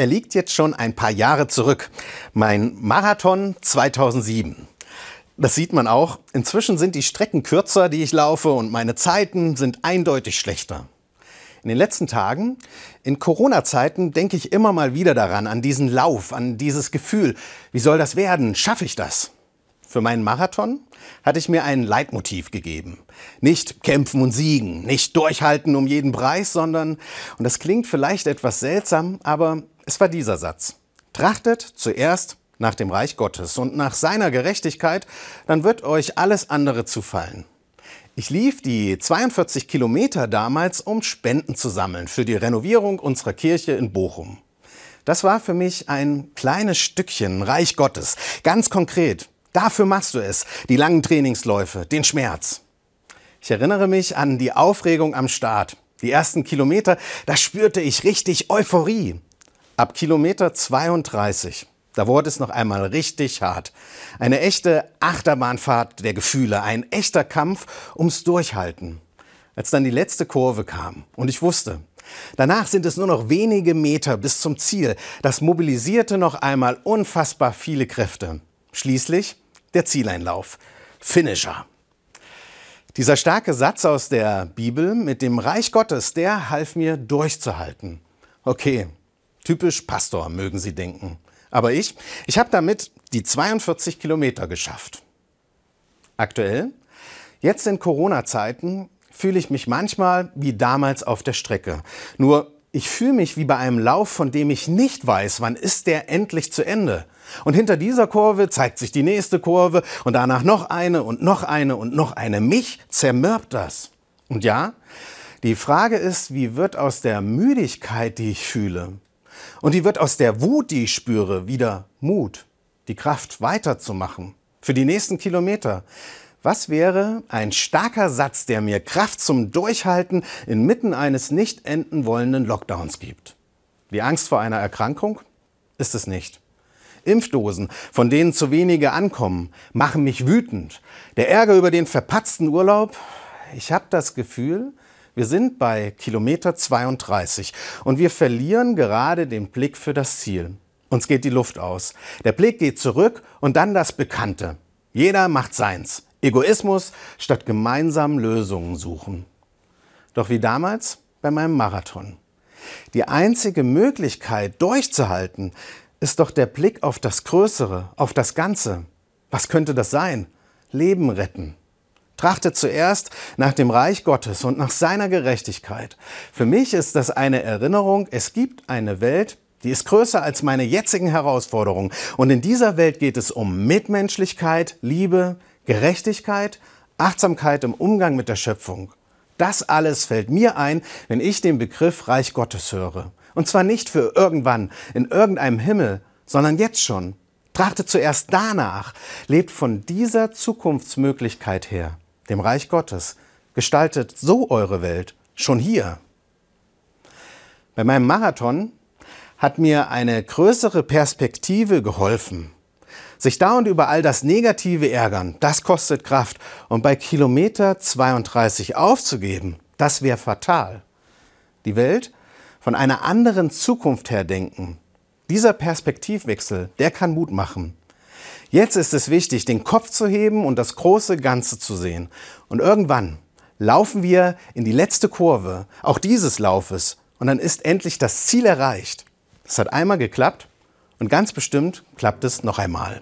Er liegt jetzt schon ein paar Jahre zurück. Mein Marathon 2007. Das sieht man auch. Inzwischen sind die Strecken kürzer, die ich laufe, und meine Zeiten sind eindeutig schlechter. In den letzten Tagen, in Corona-Zeiten, denke ich immer mal wieder daran, an diesen Lauf, an dieses Gefühl. Wie soll das werden? Schaffe ich das? Für meinen Marathon hatte ich mir ein Leitmotiv gegeben. Nicht kämpfen und siegen, nicht durchhalten um jeden Preis, sondern, und das klingt vielleicht etwas seltsam, aber es war dieser Satz. Trachtet zuerst nach dem Reich Gottes und nach seiner Gerechtigkeit, dann wird euch alles andere zufallen. Ich lief die 42 Kilometer damals, um Spenden zu sammeln für die Renovierung unserer Kirche in Bochum. Das war für mich ein kleines Stückchen Reich Gottes. Ganz konkret. Dafür machst du es. Die langen Trainingsläufe, den Schmerz. Ich erinnere mich an die Aufregung am Start. Die ersten Kilometer, da spürte ich richtig Euphorie. Ab Kilometer 32 da wurde es noch einmal richtig hart. Eine echte Achterbahnfahrt der Gefühle, ein echter Kampf ums Durchhalten. Als dann die letzte Kurve kam und ich wusste, danach sind es nur noch wenige Meter bis zum Ziel, das mobilisierte noch einmal unfassbar viele Kräfte. Schließlich der Zieleinlauf. Finisher. Dieser starke Satz aus der Bibel mit dem Reich Gottes, der half mir durchzuhalten. Okay, typisch Pastor, mögen Sie denken. Aber ich, ich habe damit die 42 Kilometer geschafft. Aktuell, jetzt in Corona-Zeiten, fühle ich mich manchmal wie damals auf der Strecke. Nur ich fühle mich wie bei einem Lauf, von dem ich nicht weiß, wann ist der endlich zu Ende. Und hinter dieser Kurve zeigt sich die nächste Kurve und danach noch eine und noch eine und noch eine. Mich zermürbt das. Und ja, die Frage ist, wie wird aus der Müdigkeit, die ich fühle, und die wird aus der Wut, die ich spüre, wieder Mut, die Kraft weiterzumachen. Für die nächsten Kilometer. Was wäre ein starker Satz, der mir Kraft zum Durchhalten inmitten eines nicht enden wollenden Lockdowns gibt? Die Angst vor einer Erkrankung? Ist es nicht. Impfdosen, von denen zu wenige ankommen, machen mich wütend. Der Ärger über den verpatzten Urlaub? Ich habe das Gefühl, wir sind bei Kilometer 32 und wir verlieren gerade den Blick für das Ziel. Uns geht die Luft aus. Der Blick geht zurück und dann das Bekannte. Jeder macht seins. Egoismus statt gemeinsam Lösungen suchen. Doch wie damals bei meinem Marathon. Die einzige Möglichkeit durchzuhalten, ist doch der Blick auf das Größere, auf das Ganze. Was könnte das sein? Leben retten. Trachtet zuerst nach dem Reich Gottes und nach seiner Gerechtigkeit. Für mich ist das eine Erinnerung, es gibt eine Welt, die ist größer als meine jetzigen Herausforderungen. Und in dieser Welt geht es um Mitmenschlichkeit, Liebe, Gerechtigkeit, Achtsamkeit im Umgang mit der Schöpfung. Das alles fällt mir ein, wenn ich den Begriff Reich Gottes höre. Und zwar nicht für irgendwann, in irgendeinem Himmel, sondern jetzt schon. Trachtet zuerst danach, lebt von dieser Zukunftsmöglichkeit her dem Reich Gottes. Gestaltet so eure Welt, schon hier. Bei meinem Marathon hat mir eine größere Perspektive geholfen. Sich dauernd über all das Negative ärgern, das kostet Kraft. Und bei Kilometer 32 aufzugeben, das wäre fatal. Die Welt von einer anderen Zukunft her denken. Dieser Perspektivwechsel, der kann Mut machen. Jetzt ist es wichtig, den Kopf zu heben und das große Ganze zu sehen. Und irgendwann laufen wir in die letzte Kurve, auch dieses Laufes, und dann ist endlich das Ziel erreicht. Es hat einmal geklappt und ganz bestimmt klappt es noch einmal.